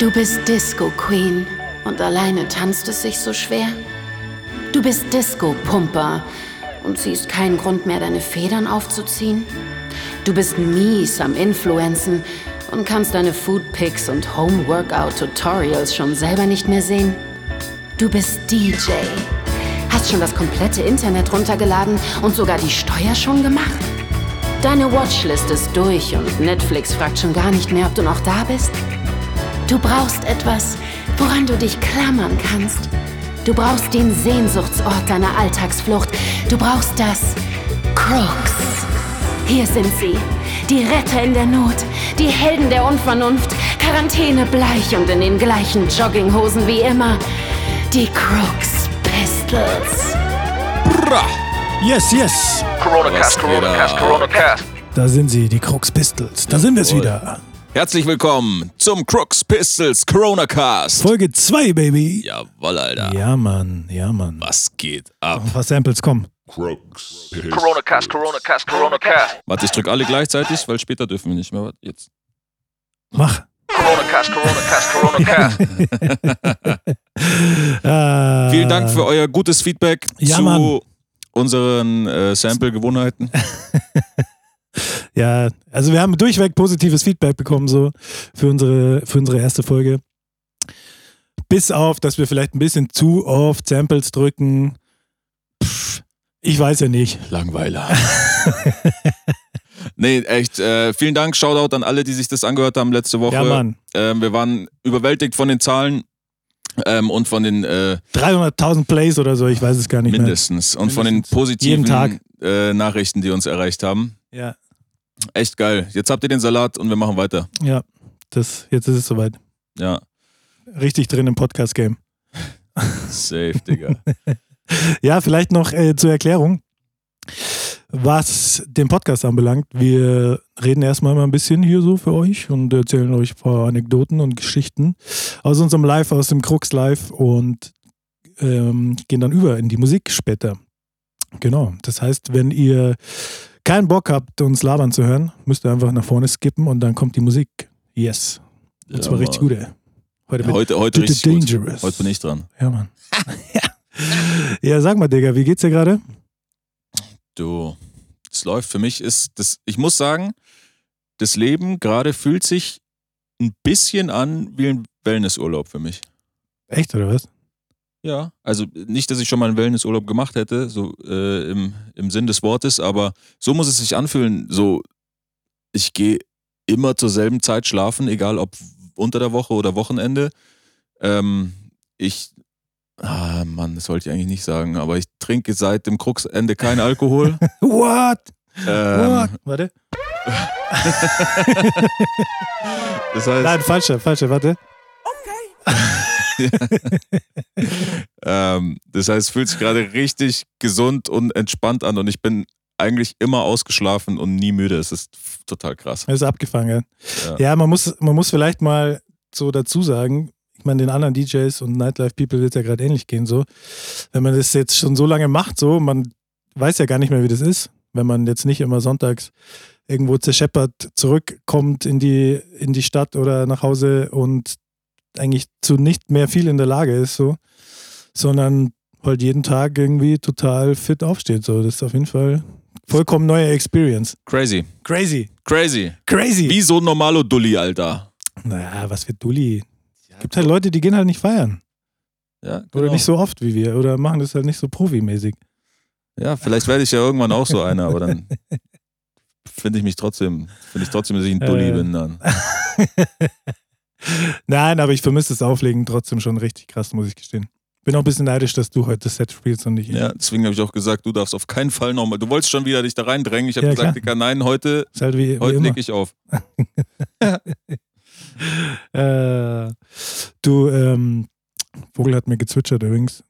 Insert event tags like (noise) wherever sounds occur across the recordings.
Du bist Disco Queen und alleine tanzt es sich so schwer. Du bist Disco Pumper und siehst keinen Grund mehr, deine Federn aufzuziehen. Du bist mies am Influenzen und kannst deine Food Pics und Home Workout Tutorials schon selber nicht mehr sehen. Du bist DJ. Hast schon das komplette Internet runtergeladen und sogar die Steuer schon gemacht? Deine Watchlist ist durch und Netflix fragt schon gar nicht mehr, ob du noch da bist. Du brauchst etwas, woran du dich klammern kannst. Du brauchst den Sehnsuchtsort deiner Alltagsflucht. Du brauchst das Crooks. Hier sind sie, die Retter in der Not, die Helden der Unvernunft, Quarantäne bleich und in den gleichen Jogginghosen wie immer. Die Crooks Pistols. Bra. Yes, yes. Corona Cast, Corona Cast? Corona Cast. Da sind sie, die Crooks Pistols. Da sind wir es wieder. Herzlich willkommen zum Crooks Pistols Corona Cast. Folge 2, Baby. Jawoll, Alter. Ja, Mann, ja, Mann. Was geht ab? Ein paar Samples kommen. Corona Cast, Corona Cast, Corona Cast. Warte, ich drück alle gleichzeitig, weil später dürfen wir nicht mehr. Warte, Jetzt. Mach. Corona Cast, Corona Cast, Corona Cast. Äh, (laughs) Vielen Dank für euer gutes Feedback Ja, zu Mann. unseren äh, Sample-Gewohnheiten. (laughs) Ja, also wir haben durchweg positives Feedback bekommen, so für unsere, für unsere erste Folge. Bis auf, dass wir vielleicht ein bisschen zu oft Samples drücken. Pff, ich weiß ja nicht. Langweiler. (laughs) nee, echt. Äh, vielen Dank. Shoutout an alle, die sich das angehört haben letzte Woche. Ja, Mann. Ähm, wir waren überwältigt von den Zahlen ähm, und von den äh, 300.000 Plays oder so, ich weiß es gar nicht mindestens und von den Mindestens. positiven. Äh, Nachrichten, die uns erreicht haben. mehr. Echt geil. Jetzt habt ihr den Salat und wir machen weiter. Ja. Das, jetzt ist es soweit. Ja, Richtig drin im Podcast-Game. safe, Digga. (laughs) Ja, vielleicht noch äh, zur Erklärung, was den Podcast anbelangt. Wir reden erstmal mal ein bisschen hier so für euch und erzählen euch ein paar Anekdoten und Geschichten aus unserem Live, aus dem Krux Live und ähm, gehen dann über in die Musik später. Genau. Das heißt, wenn ihr keinen Bock habt, uns labern zu hören, müsst ihr einfach nach vorne skippen und dann kommt die Musik. Yes. Und Ja, zwar richtig gut, ey. Heute Ja, mit heute heute richtig gut. Dangerous. Heute bin ich dran. Ja, Mann. (laughs) ja. ja, sag mal, Digga, wie geht's dir gerade? Du, es läuft für mich ist das. Ich muss sagen, das Leben gerade fühlt sich ein bisschen an wie ein Wellnessurlaub für mich. Echt, oder was? Ja, also nicht, dass ich schon mal einen Wellnessurlaub gemacht hätte, so äh, im, im Sinn des Wortes, aber so muss es sich anfühlen. So, ich gehe immer zur selben Zeit schlafen, egal ob unter der Woche oder Wochenende. Ähm, ich, ah Mann, das wollte ich eigentlich nicht sagen, aber ich trinke seit dem Kruxende kein Alkohol. (laughs) What? ähm, What? Warte. (laughs) das heißt, Nein, falscher, falscher, warte. (laughs) (laughs) ähm, das heißt, es fühlt sich gerade richtig gesund und entspannt an und ich bin eigentlich immer ausgeschlafen und nie müde. Es ist total krass. Das ist abgefangen. Ja. Ja, man, muss, man muss vielleicht mal so dazu sagen, ich meine, den anderen DJs und Nightlife-People wird es ja gerade ähnlich gehen, so. Wenn man das jetzt schon so lange macht, so, man weiß ja gar nicht mehr, wie das ist, wenn man jetzt nicht immer sonntags irgendwo zerscheppert zurückkommt in die, in die Stadt oder nach Hause und eigentlich zu nicht mehr viel in der Lage ist, so, sondern halt jeden Tag irgendwie total fit aufsteht. So. Das ist auf jeden Fall vollkommen neue Experience. Crazy. Crazy. Crazy. Crazy. Wie so ein normalo Dulli, Alter. Naja, was für Dulli. Gibt halt Leute, die gehen halt nicht feiern. Ja, Oder genau. nicht so oft wie wir. Oder machen das halt nicht so profimäßig. Ja, vielleicht werde ich ja irgendwann auch so einer, aber dann (laughs) finde ich mich trotzdem, finde ich trotzdem, dass ich ein Dulli Äh. bin dann. (laughs) Nein, aber ich vermisse das Auflegen trotzdem schon richtig krass, muss ich gestehen. Bin auch ein bisschen neidisch, dass du heute das Set spielst und nicht ich. Ja, deswegen habe ich auch gesagt, du darfst auf keinen Fall nochmal. Du wolltest schon wieder dich da reindrängen. Ich habe Ja, gesagt. Digga, nein, heute, Ist halt wie, heute leg ich auf. (laughs) Äh, du, ähm, Vogel hat mir gezwitschert übrigens.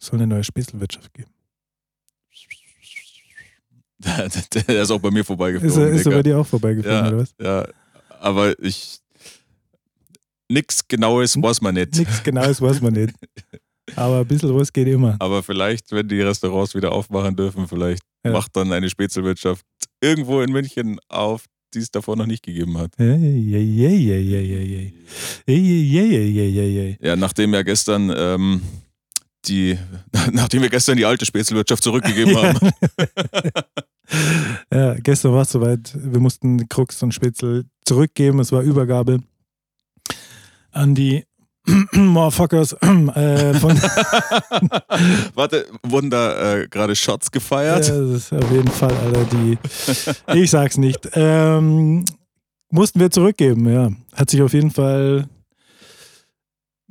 Es soll eine neue Späßelwirtschaft geben. (laughs) Der, ist auch bei mir Ist, vorbeigeflogen. er- ist er bei dir auch vorbeigeflogen, Ja. oder was? Ja, aber ich. Nix Genaues weiß man nicht. Nichts Genaues weiß man nicht. Aber ein bisschen was geht immer. Aber vielleicht, wenn die Restaurants wieder aufmachen dürfen, vielleicht Ja. macht dann eine Spätzlewirtschaft irgendwo in München auf, die es davor noch nicht gegeben hat. Ja, nachdem ja gestern ähm, die, nachdem wir gestern die alte Spätzlewirtschaft zurückgegeben haben. Ja, gestern war es soweit. Wir mussten Krux und Spätzle zurückgeben. Es war Übergabe an die (clears throat) Motherfuckers (clears throat) äh, von (laughs) Warte, wurden da äh, gerade Shots Ja, gefeiert? das ist auf jeden Fall, Alter, die. (laughs) Ich sag's nicht. Ähm, mussten wir zurückgeben, ja. Hat sich auf jeden Fall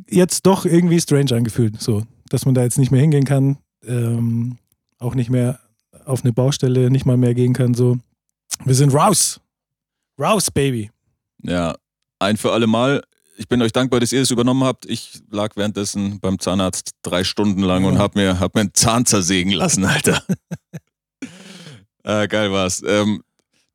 jetzt doch irgendwie strange angefühlt, so, dass man da jetzt nicht mehr hingehen kann, ähm, auch nicht mehr auf eine Baustelle nicht mal mehr gehen kann, so. Wir sind raus. Raus, Baby. Ja, ein für alle Mal. Ich bin euch dankbar, dass ihr es übernommen habt. Ich lag währenddessen beim Zahnarzt drei Stunden lang und Ja. hab mir, hab mir einen Zahn zersägen lassen, (laughs) Alter. äh, geil war's. Ähm,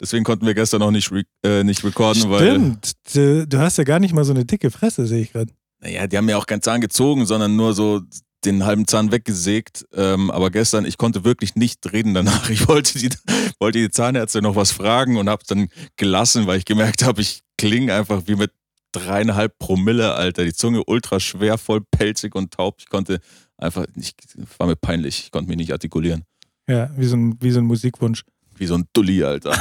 deswegen konnten wir gestern noch nicht, re äh, nicht recorden, weil. Stimmt. Du, hast ja gar nicht mal so eine dicke Fresse, sehe ich gerade. Naja, die haben mir auch keinen Zahn gezogen, sondern nur so den halben Zahn weggesägt. Ähm, aber gestern, ich konnte wirklich nicht reden danach. Ich wollte die, wollte die Zahnärzte noch was fragen und habe dann gelassen, weil ich gemerkt habe, ich klinge einfach wie mit dreieinhalb Promille, Alter. Die Zunge ultra schwer, voll pelzig und taub. Ich konnte einfach, nicht, war mir peinlich. Ich konnte mich nicht artikulieren. Ja, wie so ein, wie so ein Musikwunsch. Wie so ein Dulli, Alter.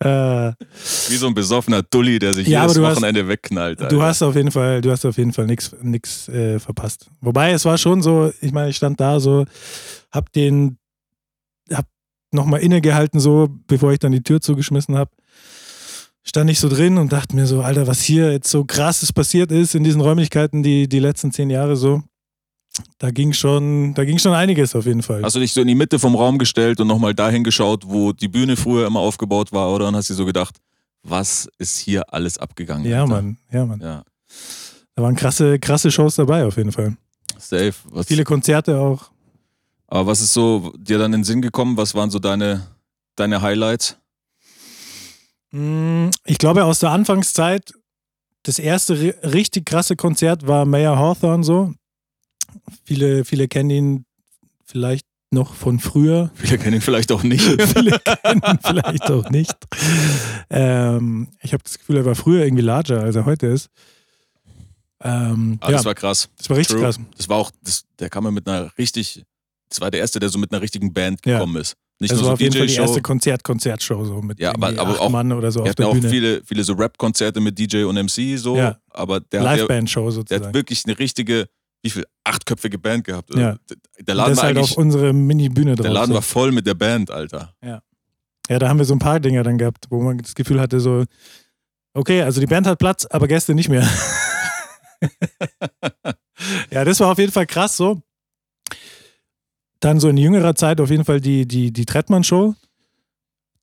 Äh, (laughs) (laughs) Wie so ein besoffener Dulli, der sich Ja, jedes du hast- Wochenende wegknallt. Alter. Du hast auf jeden Fall, du hast auf jeden Fall nichts äh, verpasst. Wobei es war schon so, ich meine, ich stand da so, hab den, hab nochmal innegehalten so, bevor ich dann die Tür zugeschmissen hab. Stand ich so drin und dachte mir so, Alter, was hier jetzt so krasses passiert ist in diesen Räumlichkeiten die, die letzten zehn Jahre so. Da ging schon, da ging schon einiges auf jeden Fall. Hast du dich so in die Mitte vom Raum gestellt und nochmal dahin geschaut, wo die Bühne früher immer aufgebaut war, oder? Und hast dir so gedacht, was ist hier alles abgegangen? ja, Alter? Mann, ja, Mann. Ja, Da waren krasse, krasse Shows dabei auf jeden Fall. safe. Was, Viele Konzerte auch. Aber was ist so dir dann in den Sinn gekommen? Was waren so deine, deine Highlights? Mm, Ich glaube, aus der Anfangszeit, das erste ri- richtig krasse Konzert war Mayor Hawthorne so. Viele, viele kennen ihn vielleicht noch von früher. (laughs) Viele kennen ihn vielleicht auch nicht. (laughs) viele kennen ihn vielleicht auch nicht. Ähm, ich habe das Gefühl, er war früher irgendwie larger, als er heute ist. Ähm, Ah, ja, das war krass. das war richtig True. krass. Das war auch, das, der kam ja mit einer richtig, das war der erste, der so mit einer richtigen Band Ja. gekommen ist. Nicht Das nur so auf jeden Fall die erste Konzert-Konzertshow so mit Ja, aber- aber auch- Mann oder so auf der ja auch Bühne. viele, viele so Rap-Konzerte mit DJ und MC so, Ja. aber der hat, ja, Liveband-Show der sozusagen. hat wirklich eine richtige, wie viel, achtköpfige Band gehabt. Also, Ja. Der Laden das war halt auf unsere Mini-Bühne drauf. der Laden so. war voll mit der Band, Alter. Ja, da haben wir so ein paar Dinger dann gehabt, wo man das Gefühl hatte, so, okay, also die Band hat Platz, aber Gäste nicht mehr. (laughs) ja, das war auf jeden Fall krass so. Dann so in jüngerer Zeit auf jeden Fall die, die, die Trettmann-Show.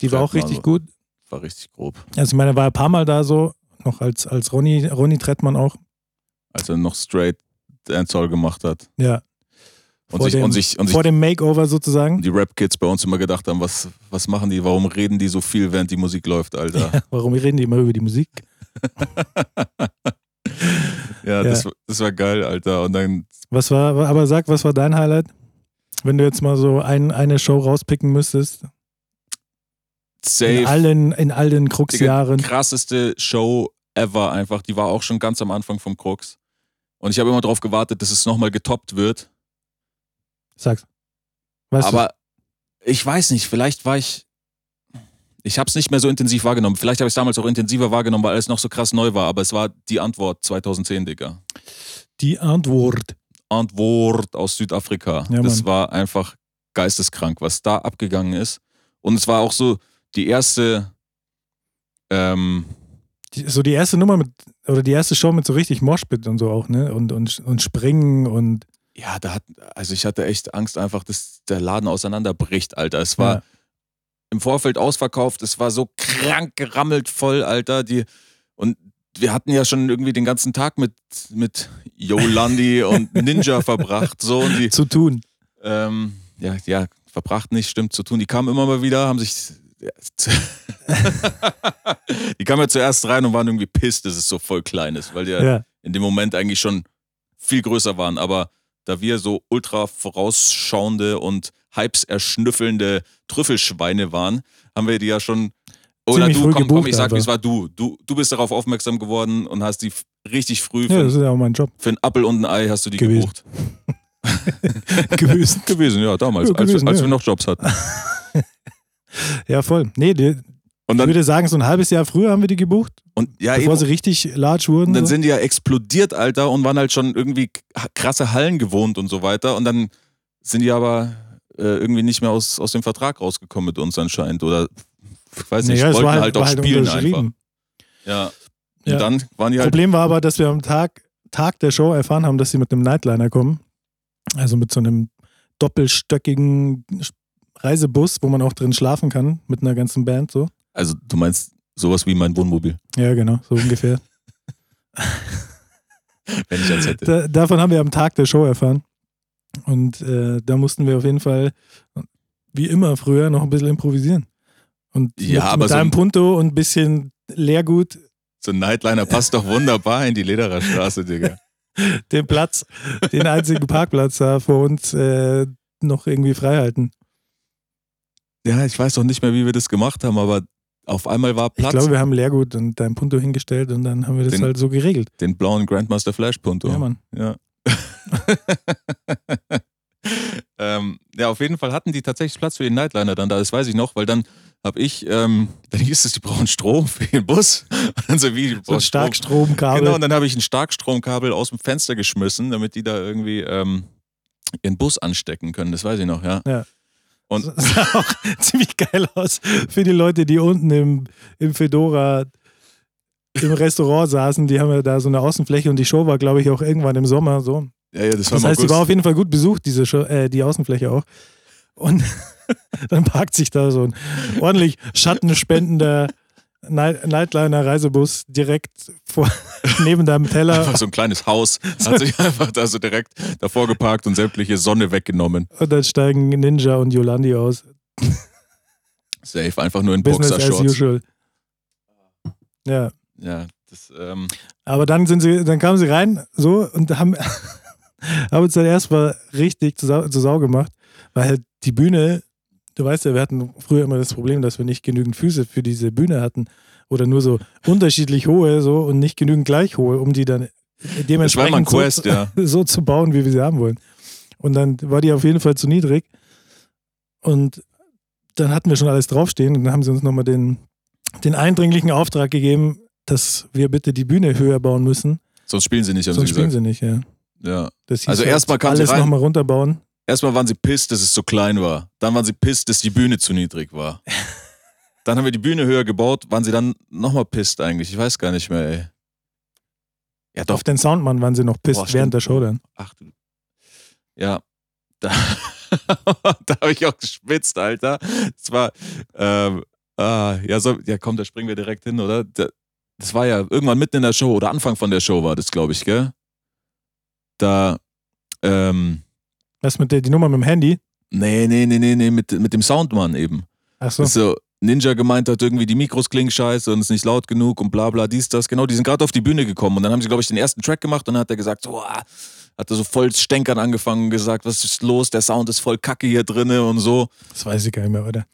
Die war auch Trettmann, richtig gut. War richtig grob. Also ich meine, er war ein paar Mal da so, noch als, als Ronny, Ronny Trettmann auch. Als er noch straight Dancehall gemacht hat. Ja. Und Vor sich, dem- und sich, und sich Vor dem Makeover sozusagen. die Rap-Kids bei uns immer gedacht haben, was, was machen die, warum reden die so viel, während die Musik läuft, Alter. Warum reden die immer über die Musik? (laughs) Ja, Das, war- das war geil, Alter. Und dann, Was war, aber sag, was war dein Highlight? Wenn du jetzt mal so ein, eine Show rauspicken müsstest. In safe, allen, in all den Digga, Krux-Jahren. krasseste Show ever einfach. Die war auch schon ganz am Anfang vom Krux. Und ich habe immer darauf gewartet, dass es nochmal getoppt wird. Sag's. Weißt Aber ich weiß nicht, vielleicht war ich. Ich habe es nicht mehr so intensiv wahrgenommen. Vielleicht habe ich es damals auch intensiver wahrgenommen, weil alles noch so krass neu war. Aber es war die Antwort 2010, Digga. du, die Antwort. Antwort aus Südafrika. Ja, das war einfach geisteskrank, was da abgegangen ist. Und es war auch so die erste. Ähm, Die, so die erste Nummer mit, oder die erste Show mit so richtig Moshpit und so auch, ne? Und, und, und Springen und. ja, da hat, also ich hatte echt Angst einfach, dass der Laden auseinanderbricht, Alter. Es war Ja. im Vorfeld ausverkauft, es war so krank gerammelt voll, Alter. Die, und wir hatten ja schon irgendwie den ganzen Tag mit, mit Yolandi und Ninja (laughs) verbracht, so und die, zu tun. ähm, ja, ja, verbracht nicht, stimmt, zu tun. Die kamen immer mal wieder, haben sich. Ja, (laughs) die kamen ja zuerst rein und waren irgendwie pisst, dass es so voll klein ist, weil die ja Ja. in dem Moment eigentlich schon viel größer waren. Aber da wir so ultra vorausschauende und Hypes erschnüffelnde Trüffelschweine waren, haben wir die ja schon. Oder du, komm, komm, ich sag, einfach. es war du. du. Du bist darauf aufmerksam geworden und hast die richtig früh Ja, für, das ist ja auch mein Job für einen Appel und ein Ei hast du die Gewesen. gebucht. (laughs) (laughs) gewesen. Gewesen, ja, damals, Ja, als, gewesen, als ja. wir noch Jobs hatten. (laughs) Ja, voll. Nee, die, Und ich dann, würde sagen, so ein halbes Jahr früher haben wir die gebucht, und, ja, bevor eben, sie richtig large wurden. Und dann so. sind die ja explodiert, Alter, und waren halt schon irgendwie krasse Hallen gewohnt und so weiter. Und dann sind die aber äh, irgendwie nicht mehr aus, aus dem Vertrag rausgekommen mit uns anscheinend. Oder weiß nicht, Naja, wollten halt, halt, auch halt spielen einfach. Ja. Und Ja. dann waren die halt. Problem war aber, dass wir am Tag, Tag der Show erfahren haben, dass sie mit einem Nightliner kommen. Also mit so einem doppelstöckigen Reisebus, wo man auch drin schlafen kann, mit einer ganzen Band so. Also du meinst sowas wie mein Wohnmobil, Ja, genau, so ungefähr. (laughs) wenn ich eins hätte. Da, davon haben wir am Tag der Show erfahren. Und äh, da mussten wir auf jeden Fall, wie immer früher, noch ein bisschen improvisieren. Und Ja, mit, aber mit so einem ein- Punto und ein bisschen Leergut So ein Nightliner passt doch wunderbar in die Lederer Straße, Digga. (laughs) den Platz, den einzigen Parkplatz da vor uns äh, noch irgendwie frei halten. Ja, ich weiß doch nicht mehr, wie wir das gemacht haben, aber auf einmal war Ich Platz. glaube, wir haben Leergut und dein Punto hingestellt und dann haben wir das Den- halt so geregelt. den blauen Grandmaster Flash Punto. Ja, Mann. Ja. (laughs) (laughs) ähm, ja, auf jeden Fall hatten die tatsächlich Platz für den Nightliner dann da, das weiß ich noch, weil dann habe ich, ähm, (laughs) dann hieß es, die brauchen Strom für den Bus. Und (laughs) dann so wie, So ein. Starkstromkabel. Genau, und dann habe ich ein Starkstromkabel aus dem Fenster geschmissen, damit die da irgendwie ähm, ihren Bus anstecken können. Das weiß ich noch, ja. Ja. Und Das (laughs) sah auch ziemlich geil aus für die Leute, die unten im, im Fedora im Restaurant saßen. Die haben ja da so eine Außenfläche und die Show war, glaube ich, auch irgendwann im Sommer so. Ja, ja, das Das heißt, die August. war auf jeden Fall gut besucht, diese Show, äh, die Außenfläche auch. Und (laughs) dann parkt sich da so ein ordentlich schattenspendender Night Nightliner-Reisebus direkt vor, (laughs) neben deinem Teller. Einfach so ein kleines Haus, hat sich (laughs) einfach da so direkt davor geparkt und sämtliche Sonne weggenommen. Und dann steigen Ninja und Yolandi aus. Safe, einfach nur in Business as Boxershorts. usual. Ja. Ja, das, ähm, Aber dann sind sie, dann kamen sie rein so und haben, (laughs) haben uns dann erstmal richtig zu Sau, zu Sau gemacht, weil halt die Bühne, du weißt ja, wir hatten früher immer das Problem, dass wir nicht genügend Füße für diese Bühne hatten oder nur so unterschiedlich hohe so und nicht genügend gleich hohe, um die dann dementsprechend Quest, so, ja. (laughs) so zu bauen, wie wir sie haben wollen. Und dann war die auf jeden Fall zu niedrig und dann hatten wir schon alles draufstehen und dann haben sie uns nochmal den, den eindringlichen Auftrag gegeben, dass wir bitte die Bühne höher bauen müssen. Sonst spielen sie nicht, haben Sonst sie spielen gesagt. sie nicht, ja. Ja. Das Also erstmal sie alles nochmal runterbauen. Erstmal waren sie pisst, dass es zu klein war. Dann waren sie pisst, dass die Bühne zu niedrig war. (laughs) Dann haben wir die Bühne höher gebaut, waren sie dann nochmal pisst eigentlich. Ich weiß gar nicht mehr, ey. Ja, doch. Auf den Soundmann waren sie noch pisst Boah, während der Show dann. Ach du. Ja. Da, (laughs) da habe ich auch geschwitzt, Alter. Es war, ähm, ah, ja, so, ja, komm, da springen wir direkt hin, oder? Da, das war ja irgendwann mitten in der Show oder Anfang von der Show war das, glaube ich, gell? Da, ähm, Was mit der die Nummer mit dem Handy? nee, nee, nee, nee, nee, mit, mit dem Soundmann eben. Achso. Dass so Ninja gemeint hat, irgendwie die Mikros klingen scheiße und es ist nicht laut genug und bla bla, dies, das. Genau, die sind gerade auf die Bühne gekommen und dann haben sie, glaube ich, den ersten Track gemacht und dann hat er gesagt, so, ah, hat er so voll stänkern angefangen und gesagt, was ist los, der Sound ist voll kacke hier drinne und so. Das weiß ich gar nicht mehr, oder?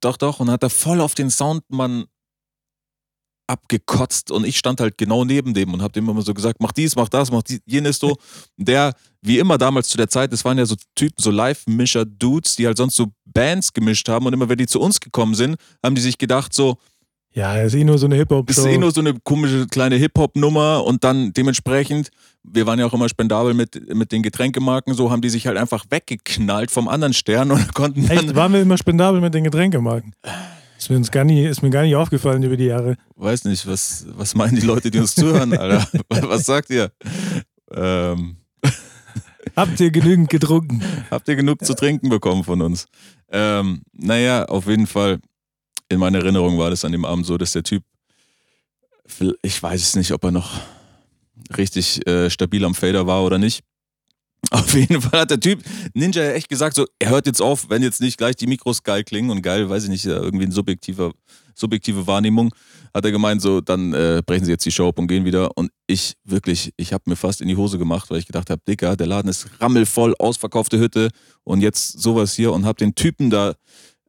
Doch, doch. Und hat er voll auf den Soundmann abgekotzt und ich stand halt genau neben dem und hab dem immer so gesagt, mach dies, mach das, mach dies, jenes so. Der, wie immer damals zu der Zeit, das waren ja so Typen, so Live-Mischer-Dudes, die halt sonst so Bands gemischt haben und immer wenn die zu uns gekommen sind, haben die sich gedacht so, Ja, ist eh nur so eine Hip-Hop-Show. ist eh nur so eine komische kleine Hip-Hop-Nummer und dann dementsprechend, wir waren ja auch immer spendabel mit, mit den Getränkemarken, so haben die sich halt einfach weggeknallt vom anderen Stern und (laughs) konnten dann, Echt, waren wir immer spendabel mit den Getränkemarken? Ist mir, uns gar nie, ist mir gar nicht aufgefallen über die Jahre. weiß nicht, was, was meinen die Leute, die uns zuhören, Alter? (laughs) Was sagt ihr? Ähm, Habt ihr genügend getrunken? habt ihr genug zu trinken bekommen von uns? Ähm, naja, auf jeden Fall, in meiner Erinnerung war das an dem Abend so, dass der Typ, ich weiß es nicht, ob er noch richtig äh, stabil am Fader war oder nicht. Auf jeden Fall hat der Typ Ninja echt gesagt, so, er hört jetzt auf, wenn jetzt nicht gleich die Mikros geil klingen und geil, weiß ich nicht, irgendwie eine subjektive, subjektive Wahrnehmung, hat er gemeint, so, dann äh, brechen sie jetzt die Show ab und gehen wieder. Und ich wirklich, ich habe mir fast in die Hose gemacht, weil ich gedacht habe, Dicker, der Laden ist rammelvoll, ausverkaufte Hütte und jetzt sowas hier und hab den Typen da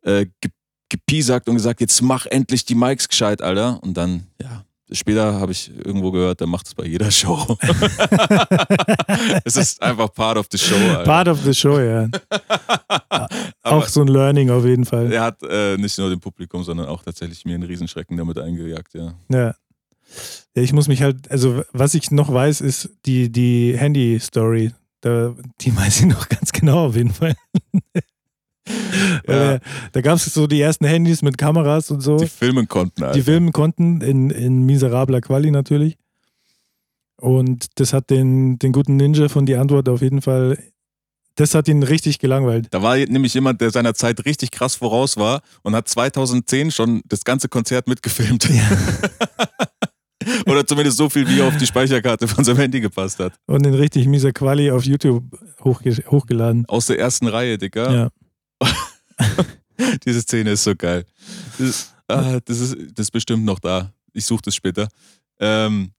äh, ge gepiesackt und gesagt, jetzt mach endlich die Mikes gescheit, Alter. Und dann, ja, Später habe ich irgendwo gehört, der macht es bei jeder Show. (laughs) es ist einfach part of the show. Alter. Part of the show, ja. (laughs) auch so ein Learning auf jeden Fall. Er hat äh, nicht nur dem Publikum, sondern auch tatsächlich mir einen Riesenschrecken damit eingejagt, ja. Ja. Ja, ich muss mich halt, also was ich noch weiß, ist die, die Handy-Story. Die (laughs) weiß ich noch ganz genau auf jeden Fall. Ja. da gab es so die ersten Handys mit Kameras und so. Die filmen konnten, Alter. die filmen konnten, in, in miserabler Quali natürlich. Und das hat den, den guten Ninja von die Antwort auf jeden Fall, das hat ihn richtig gelangweilt. Da war nämlich jemand, der seiner Zeit richtig krass voraus war und hat 2010 schon das ganze Konzert mitgefilmt. (laughs) Oder zumindest so viel, wie auf die Speicherkarte von seinem Handy gepasst hat. Und in richtig mieser Quali auf YouTube hochge hochgeladen. Aus der ersten Reihe, Dicker. Ja. (laughs) Diese Szene ist so geil. Das, ah, das, ist, das ist bestimmt noch da. Ich suche das später. Ähm,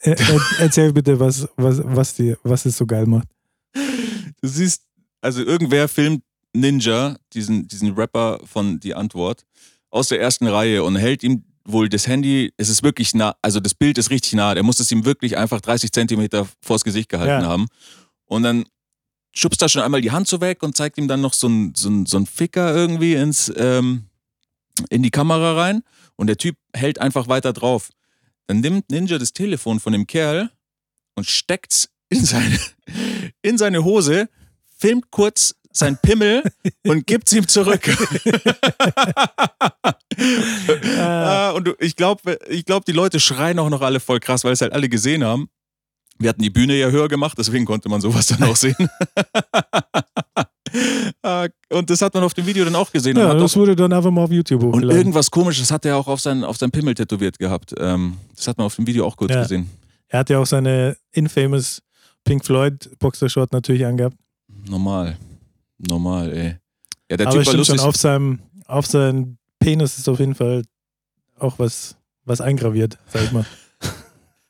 Er, er, erzähl bitte, was, was, was, die, was es so geil macht. du siehst, also irgendwer filmt Ninja, diesen, diesen Rapper von Die Antwort, aus der ersten Reihe und hält ihm wohl das Handy, es ist wirklich nah, also das Bild ist richtig nah, der muss es ihm wirklich einfach 30 Zentimeter vors Gesicht gehalten Ja. haben. Und dann schubst er schon einmal die Hand so weg und zeigt ihm dann noch so ein, so ein, so ein Ficker irgendwie ins, ähm, in die Kamera rein und der Typ hält einfach weiter drauf. Dann nimmt Ninja das Telefon von dem Kerl und steckt's in seine, (laughs) in seine Hose, filmt kurz sein Pimmel (laughs) und gibt's ihm zurück. (laughs) Ah, und ich glaube, ich glaub, die Leute schreien auch noch alle voll krass, weil es halt alle gesehen haben. Wir hatten die Bühne ja höher gemacht, deswegen konnte man sowas dann auch sehen. (laughs) Ah, und das hat man auf dem Video dann auch gesehen. und, Ja, das auch, wurde dann einfach mal auf YouTube und hochgeladen. irgendwas komisches hat er auch auf sein, auf sein Pimmel tätowiert gehabt. Ähm, das hat man auf dem Video auch kurz Ja. gesehen. Er hat ja auch seine infamous Pink Floyd Boxershort natürlich angehabt. Normal. Normal, ey. Ja, der Aber Typ war lustig. schon, auf seinem, auf seinem Penis ist auf jeden Fall auch was, was eingraviert, sag ich mal. (laughs)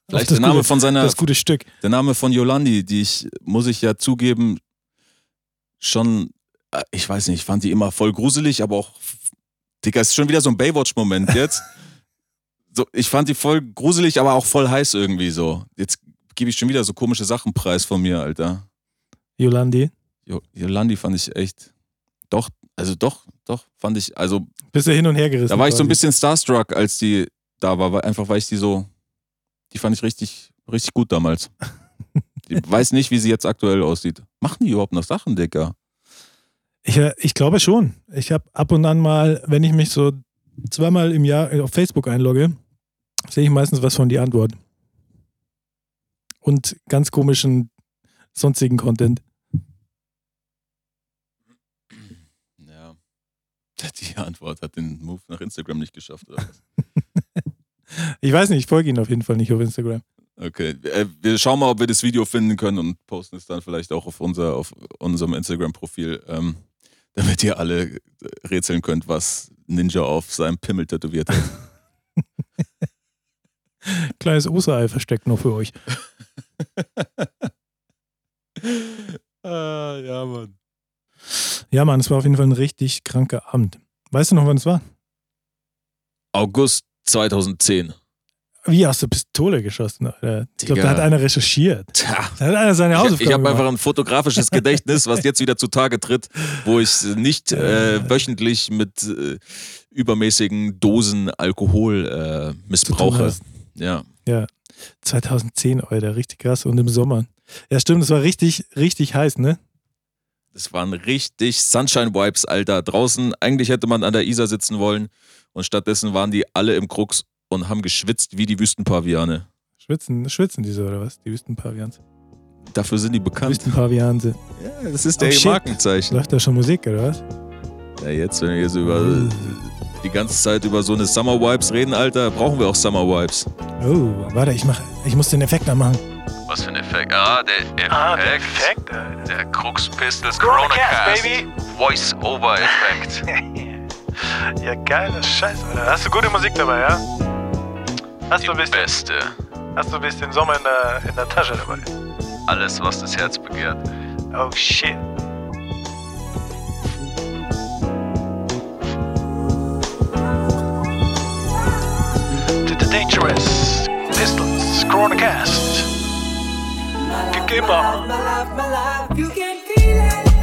Vielleicht der Name gute, von seiner, das gute Stück. der Name von Yolandi, die ich, muss ich ja zugeben, schon, äh, ich weiß nicht, ich fand die immer voll gruselig, aber auch, Digga, ist schon wieder so ein Baywatch-Moment jetzt. so, ich fand die voll gruselig, aber auch voll heiß irgendwie so. Jetzt gebe ich schon wieder so komische Sachen preis von mir, Alter. Yolandi. Jo, Yolandi fand ich echt, doch, also doch, doch, fand ich, also Bist du hin und her gerissen. da war ich so ein bisschen starstruck, als die da war, weil, einfach weil ich die so, die fand ich richtig, richtig gut damals. Ich weiß nicht, wie sie jetzt aktuell aussieht. Machen die überhaupt noch Sachen, Dicker? Ich, äh, ich glaube schon. Ich habe ab und an mal, wenn ich mich so zweimal im Jahr auf Facebook einlogge, sehe ich meistens was von die Antwort. Und ganz komischen sonstigen Content. Ja. (laughs) Die Antwort hat den Move nach Instagram nicht geschafft. Oder? was? (laughs) Ich weiß nicht, ich folge ihnen auf jeden Fall nicht auf Instagram. Okay, äh, wir schauen mal, ob wir das Video finden können und posten es dann vielleicht auch auf, unser, auf unserem Instagram-Profil, ähm, damit ihr alle rätseln könnt, was Ninja auf seinem Pimmel tätowiert hat. (laughs) Kleines Osterei versteckt noch für euch. (laughs) ah, ja, Mann. Ja, Mann, es war auf jeden Fall ein richtig kranker Abend. Weißt du noch, wann es war? August 2010. Wie aus der Pistole geschossen, Alter. Ich glaube, da hat einer recherchiert. Tja. Da hat einer seine Ich, Hausaufgaben ich habe einfach ein fotografisches Gedächtnis, was jetzt wieder zutage tritt, wo ich nicht äh, wöchentlich mit äh, übermäßigen Dosen Alkohol äh, missbrauche. hast. Ja. 2010, Alter, richtig krass. Und im Sommer. Ja, stimmt, es war richtig, richtig heiß, ne? Das waren richtig Sunshine-Vibes, Alter. Draußen, eigentlich hätte man an der Isar sitzen wollen und stattdessen waren die alle im Krux und haben geschwitzt wie die Wüstenpaviane. Schwitzen, schwitzen diese oder was? Die Wüstenpavians. Dafür sind die bekannt. Wüstenpavianse. Ja, das ist oh, der shit. Markenzeichen. Läuft da schon Musik, oder was? Ja, jetzt, wenn wir jetzt über die ganze Zeit über so eine Summer Vibes reden, Alter, brauchen wir auch Summer Vibes. Oh, warte, ich mach, ich muss den Effekt anmachen. Was für ein Effekt? Ah, der Effekt. Ah, der, Effekt, der Krux Pistols Corona Cast, Baby. Voice-Over-Effekt. (laughs) Ja, geiler Scheiße, Alter. Hast du gute Musik dabei, ja? Hast Die du ein bisschen, beste. Hast du ein bisschen Sommer in der, in der Tasche dabei? Alles, was das Herz begehrt. Oh, shit. To The Dangerous Pistols Corona Cast. Gegeben. You can feel it.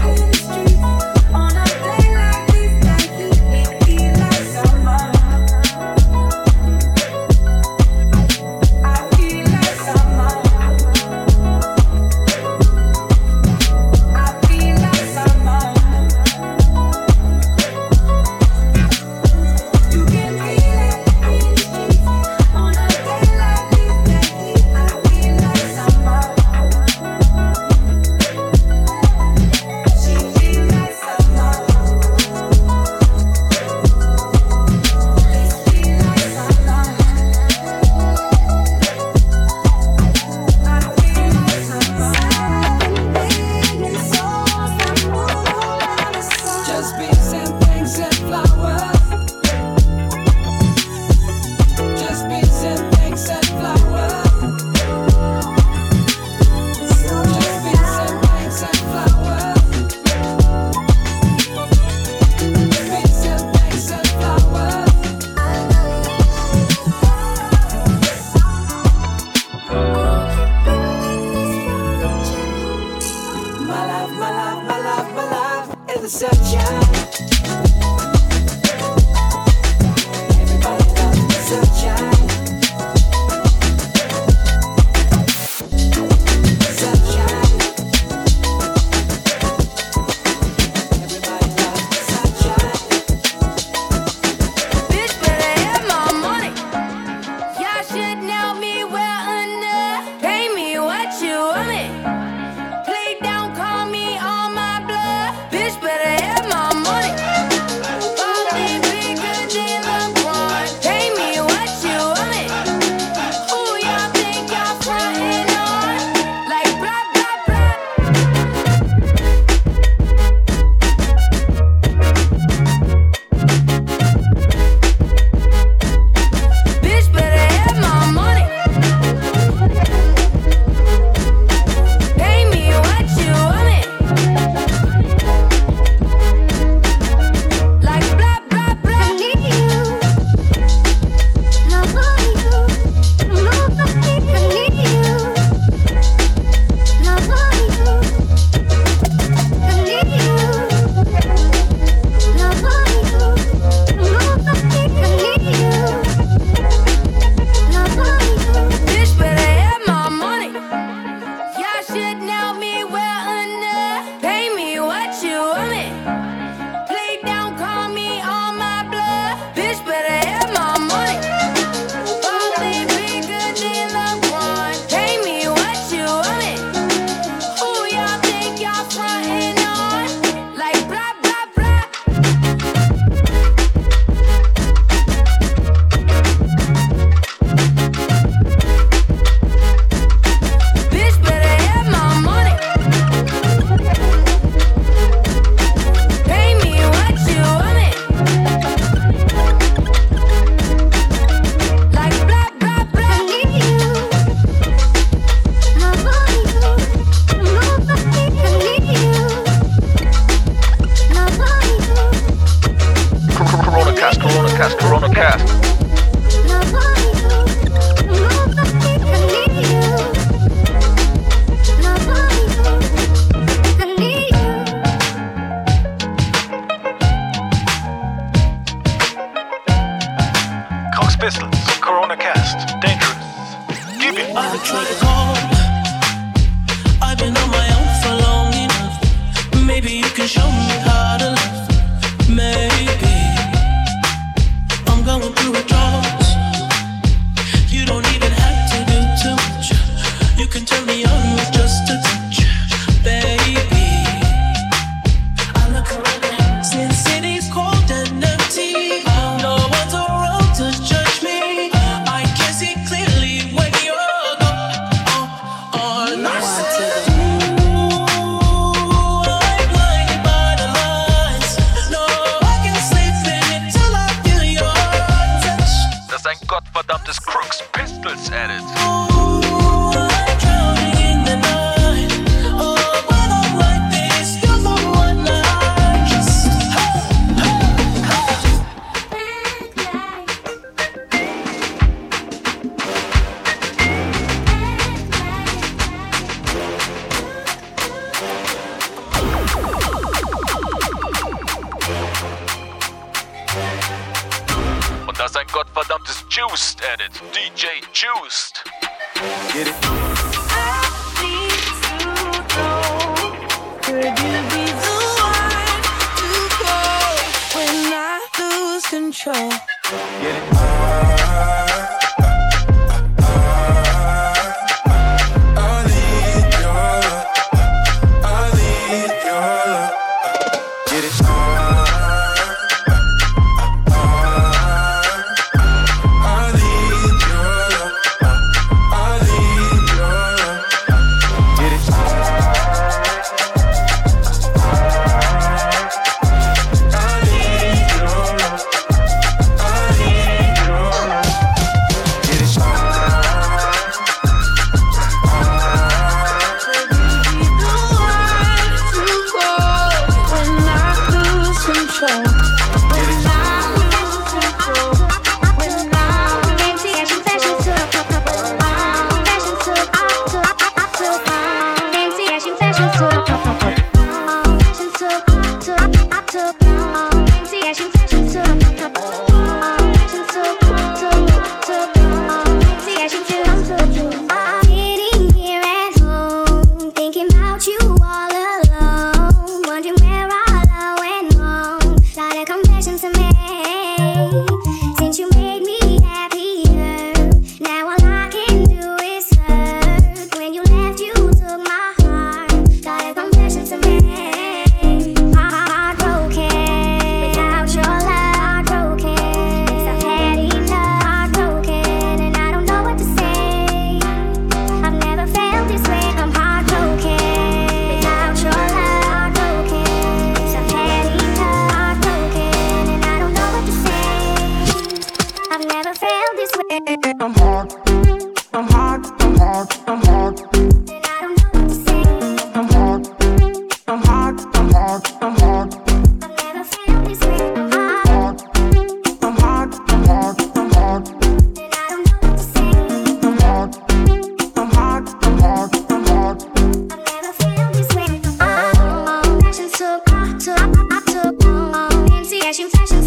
Pistols at it.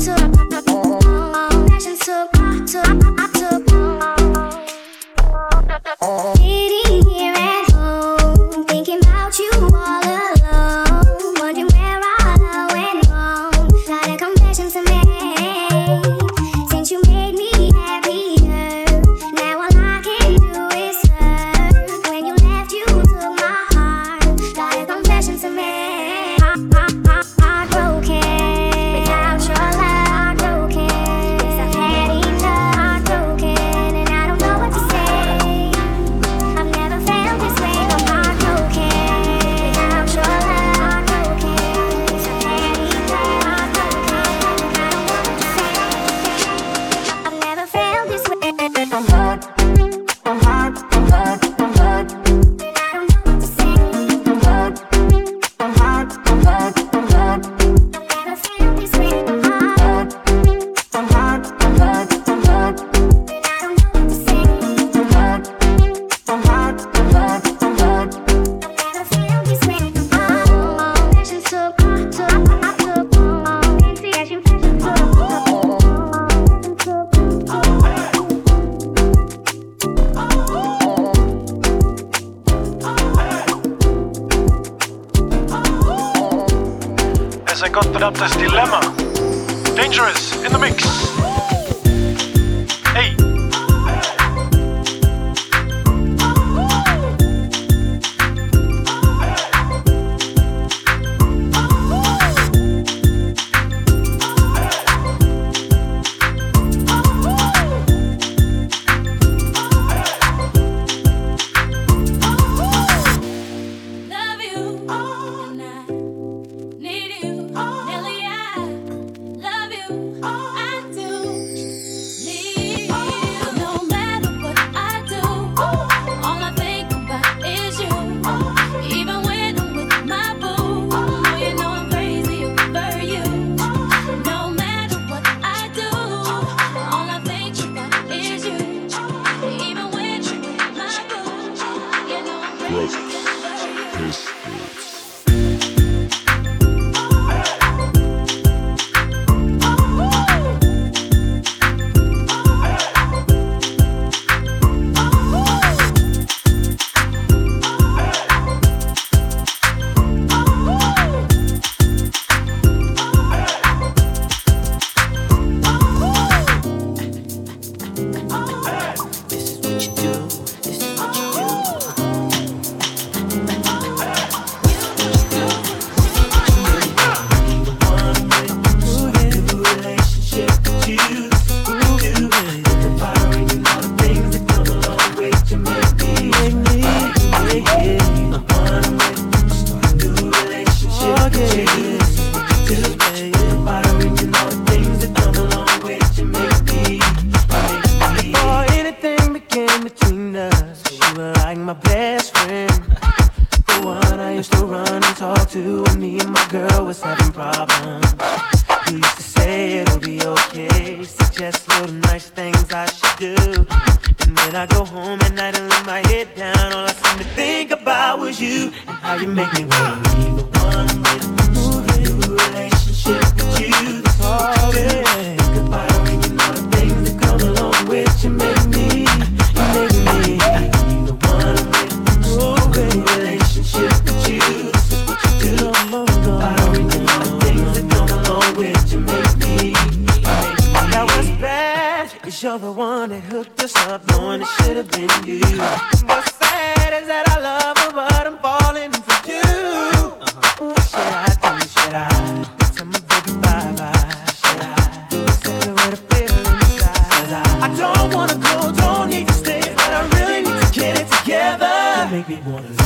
so I got put up this dilemma. Dangerous in the mix.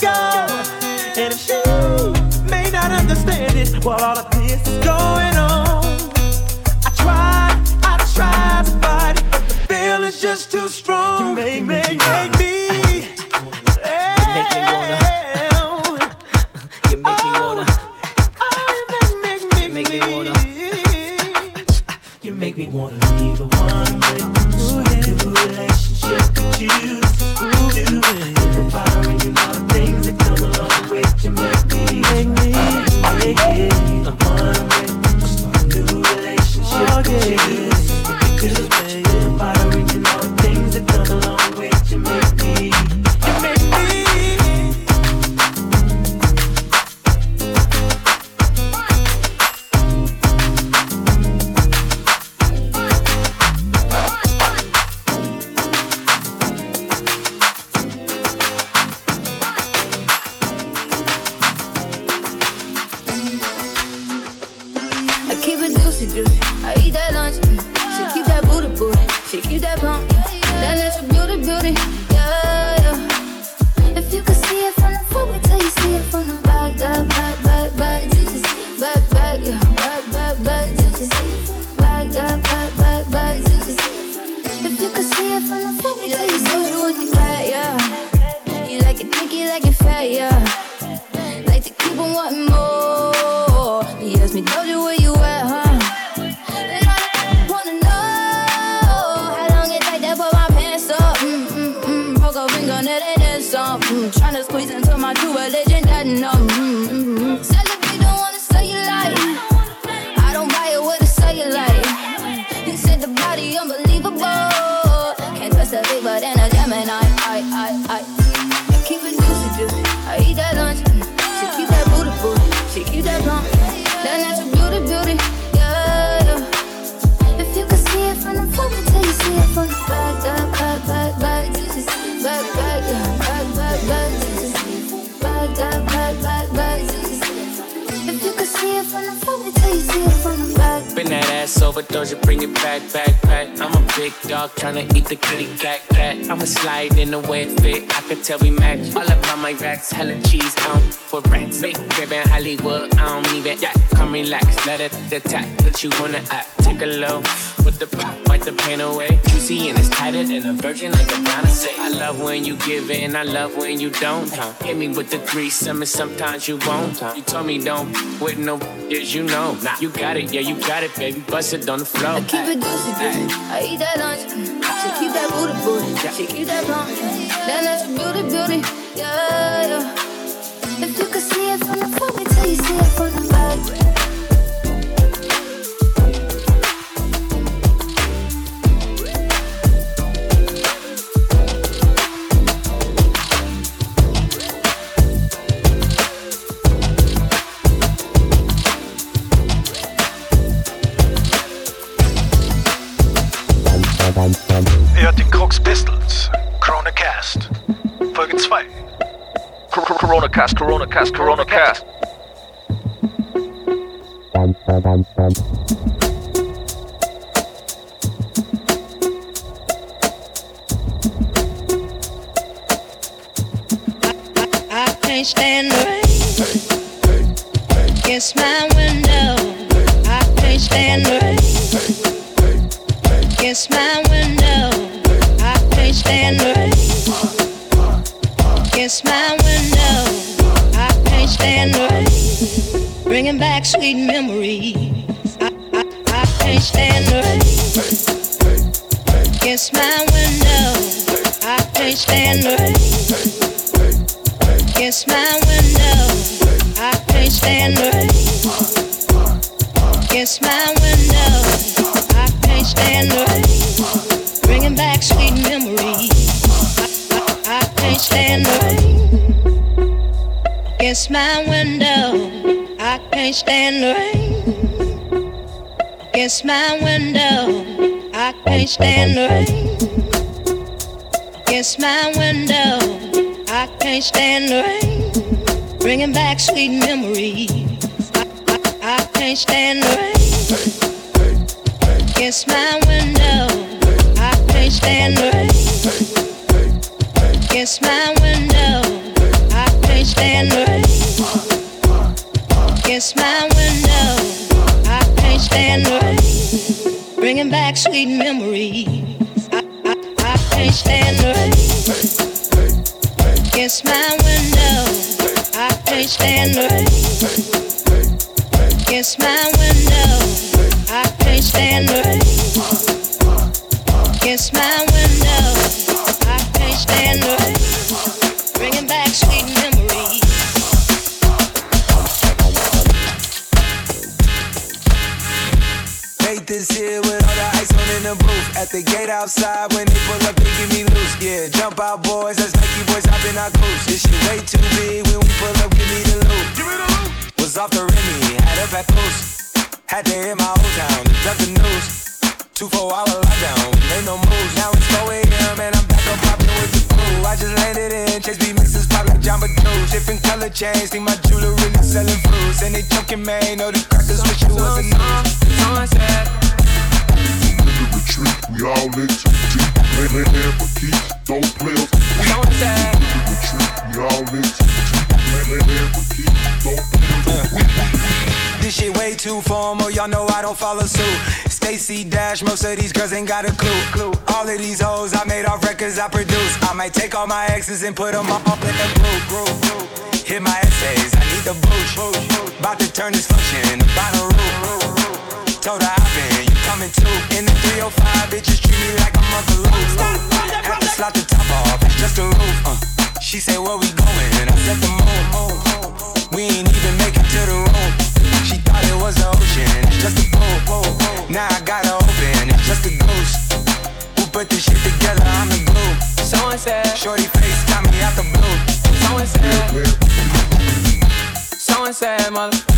go. And if you may not understand it, while all of this is going on, I tried, I tried to fight it, but the feeling's just too strong. You make, make, make. the kitty cat cat. I'ma slide in the wet fit. I could tell we match. All up on my racks, hella cheese out for rats. Big crib in Hollywood, I don't even Yeah, Come relax, let it attack. What you wanna act? Take a low with the pop the pain away. Juicy and it's tighter than a virgin, like a say, I love when you give it and I love when you don't. Huh? Hit me with the threesome and sometimes you won't. Huh? You told me don't with no is you know. Nah, you got it, yeah, you got it, baby. Bust it on the floor. I keep it juicy, baby. I eat that lunch. She keep that booty, booty. She keep that blunt. That natural beauty, beauty. Yeah, yeah. If you could see it from the front, wait you see it from the back. Coronacast, Coronacast. I, I can't stand the rain. against my window. I can't stand the rain. My window. I can't stand the rain. It's my window. Can't. Bringing back sweet memories. I, can't stand the rain. Against my window. I can't stand the rain. Against my window, I can't stand the rain. Against my window, I can't stand the rain. Bringing back sweet. Against my window, I can't stand the rain. Against my window, I can't stand the rain. Against my window. I can't stand the rain, bringing back sweet memories. I, I, I can't stand the rain. Against my window, I can't stand the rain. Bringing back sweet memories. I, I, I can't stand the rain. Against my window, I can't stand the rain. Against my window, don't follow suit. Stacy Dash, most of these girls ain't got a clue. All of these hoes I made off records I produce. I might take all my exes and put them all up in the group. Hit my essays, I need the boost. About to turn this function into Bonnaroo. Told her I've been, you coming too. In the 305, bitches treat me like I'm Uncle Luke. Have to slot the top off, it's just a roof. Uh. She said, where we going? mal.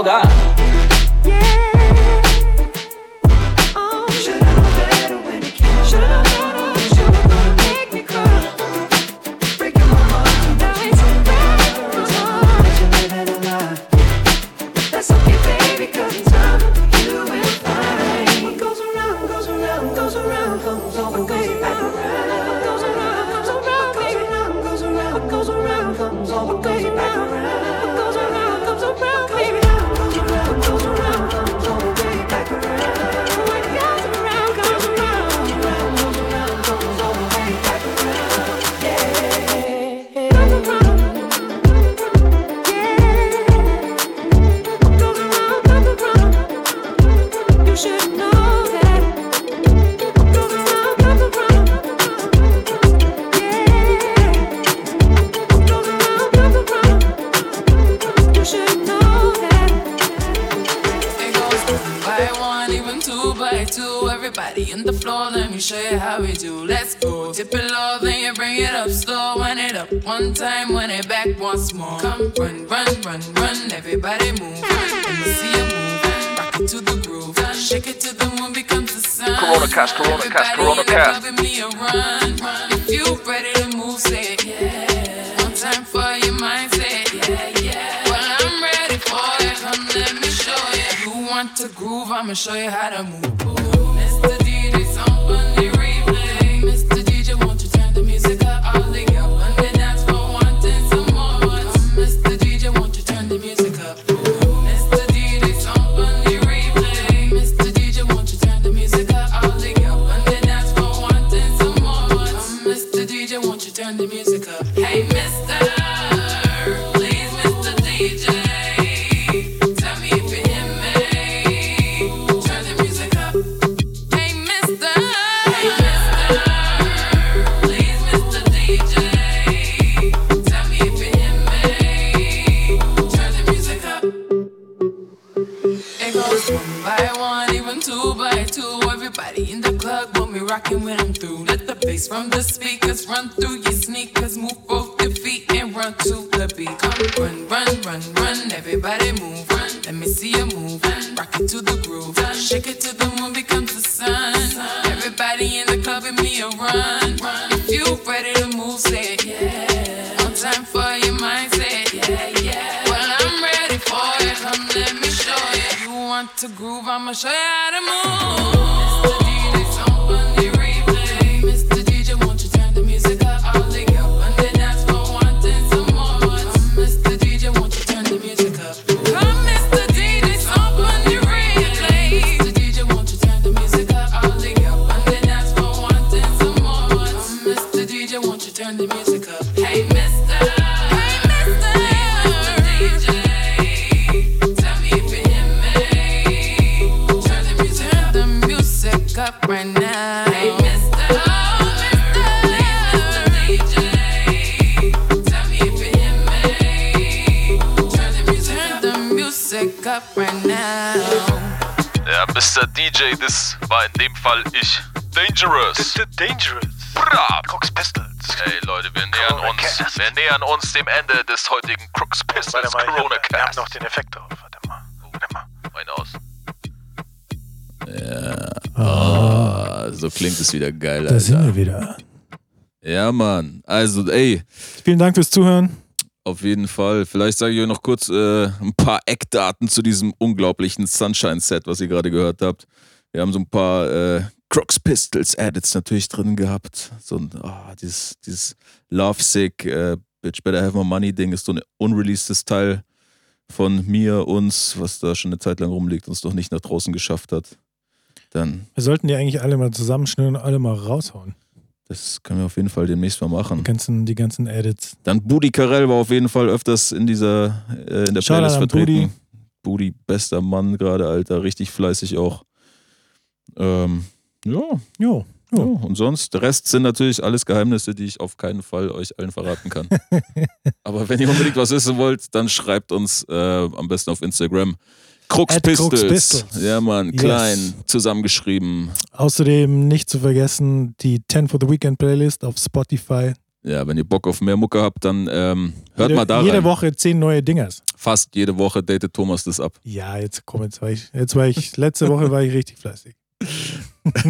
Oh cast, Corona cast, Corona cast. me a run. If you ready to move, say it. Yeah. One time for your mindset. Yeah, yeah. Well, I'm ready for it. Come, let me show you. You want to groove? I'ma show you how to move. Mr. DJ, someone I'ma show you how to move. DJ, das war in dem Fall ich. Dangerous. Dangerous. Bra. Crooks Pistols. Hey Leute, wir nähern uns, wir nähern uns dem Ende des heutigen Crooks Pistols Warte mal, ich Corona hab, wir haben Cast. noch den Effekt drauf. Warte mal. Warte mal. Rein aus. Ja. Ah, so klingt es wieder geil, Da sind Alter. wir wieder. Ja, Mann. Also, ey, Vielen Dank fürs Zuhören. Auf jeden Fall. Vielleicht sage ich euch noch kurz äh, ein paar Eckdaten zu diesem unglaublichen Sunshine-Set, was ihr gerade gehört habt. Wir haben so ein paar äh, Crooks Pistols Edits natürlich drin gehabt. So ein, ah, dieses, dieses Love Sick, äh, Bitch Better Have My Money Ding ist so ein unreleasedes Teil von mir, uns, was da schon eine Zeit lang rumliegt und es doch nicht nach draußen geschafft hat. Dann, Wir sollten die eigentlich alle mal zusammenschnüren und alle mal raushauen. Das können wir auf jeden Fall demnächst mal machen. Die ganzen, die ganzen Edits. Dann Budi Carell war auf jeden Fall öfters in dieser äh, in der Playlist vertreten. Budi, bester Mann gerade, Alter, richtig fleißig auch. Ähm, ja, Jo. ja. Und sonst, der Rest sind natürlich alles Geheimnisse, die ich auf keinen Fall euch allen verraten kann. (laughs) Aber wenn ihr unbedingt was wissen wollt, dann schreibt uns äh, am besten auf Instagram. Crux Pistols. Ja, Mann, Yes. klein, zusammengeschrieben. Außerdem nicht zu vergessen die 10 for the Weekend Playlist auf Spotify. Ja, wenn ihr Bock auf mehr Mucke habt, dann ähm, hört jede, mal da Jede rein. Woche 10 neue Dingers. Fast jede Woche datet Thomas das ab. Ja, jetzt komm, jetzt war ich, jetzt war ich, letzte Woche war ich richtig fleißig. (laughs)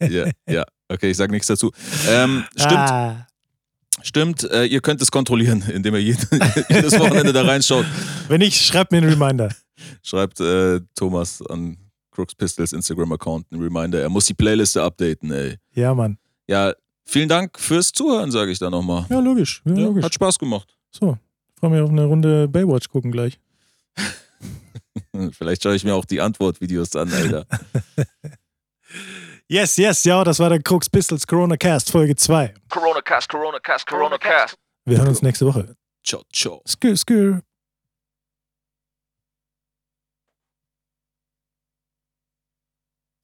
ja, ja. Okay, ich sage nichts dazu. Ähm, stimmt, Ah, stimmt. Äh, ihr könnt es kontrollieren, indem ihr jeden, (laughs) jedes Wochenende da reinschaut. wenn nicht, schreibt mir einen Reminder. Schreibt äh, Thomas an Crooks Pistols Instagram-Account einen Reminder. Er muss die Playliste updaten, ey. Ja, Mann. Ja, vielen Dank fürs Zuhören, sage ich da nochmal. Ja, logisch. Ja, Ja, logisch. hat Spaß gemacht. So, freue mich auf eine Runde Baywatch gucken gleich. (laughs) Vielleicht schaue ich mir auch die Antwortvideos an, Alter. (laughs) Yes, yes, ja, das war der Crooks Pistols Corona Cast Folge 2. Corona Cast, Corona Cast, Corona Cast. Wir hören uns nächste Woche. Ciao, ciao. Skür, skür.